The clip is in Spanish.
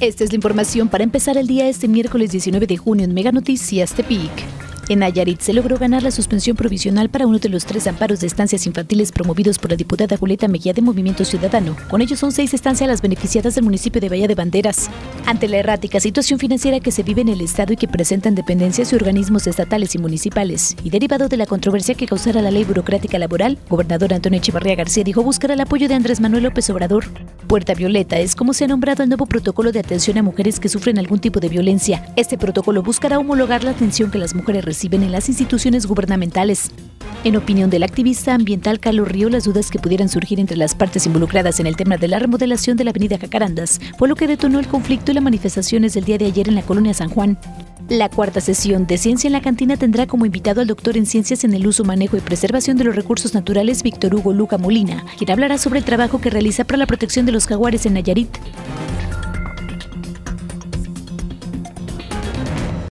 Esta es la información para empezar el día este miércoles 19 de junio en Mega Noticias Tepic. En Nayarit se logró ganar la suspensión provisional para uno de los tres amparos de estancias infantiles promovidos por la diputada Julieta Mejía de Movimiento Ciudadano. Con ellos son seis estancias las beneficiadas del municipio de Bahía de Banderas. Ante la errática situación financiera que se vive en el Estado y que presentan dependencias y organismos estatales y municipales, y derivado de la controversia que causara la ley burocrática laboral, gobernador Antonio Echevarría García dijo buscar el apoyo de Andrés Manuel López Obrador. Puerta Violeta es como se ha nombrado el nuevo protocolo de atención a mujeres que sufren algún tipo de violencia. Este protocolo buscará homologar la atención que las mujeres reciben en las instituciones gubernamentales. En opinión del activista ambiental Carlos Río, las dudas que pudieran surgir entre las partes involucradas en el tema de la remodelación de la avenida Jacarandas fue lo que detonó el conflicto y las manifestaciones del día de ayer en la colonia San Juan. La cuarta sesión de Ciencia en la Cantina tendrá como invitado al doctor en Ciencias en el Uso, Manejo y Preservación de los Recursos Naturales, Víctor Hugo Luca Molina, quien hablará sobre el trabajo que realiza para la protección de los jaguares en Nayarit.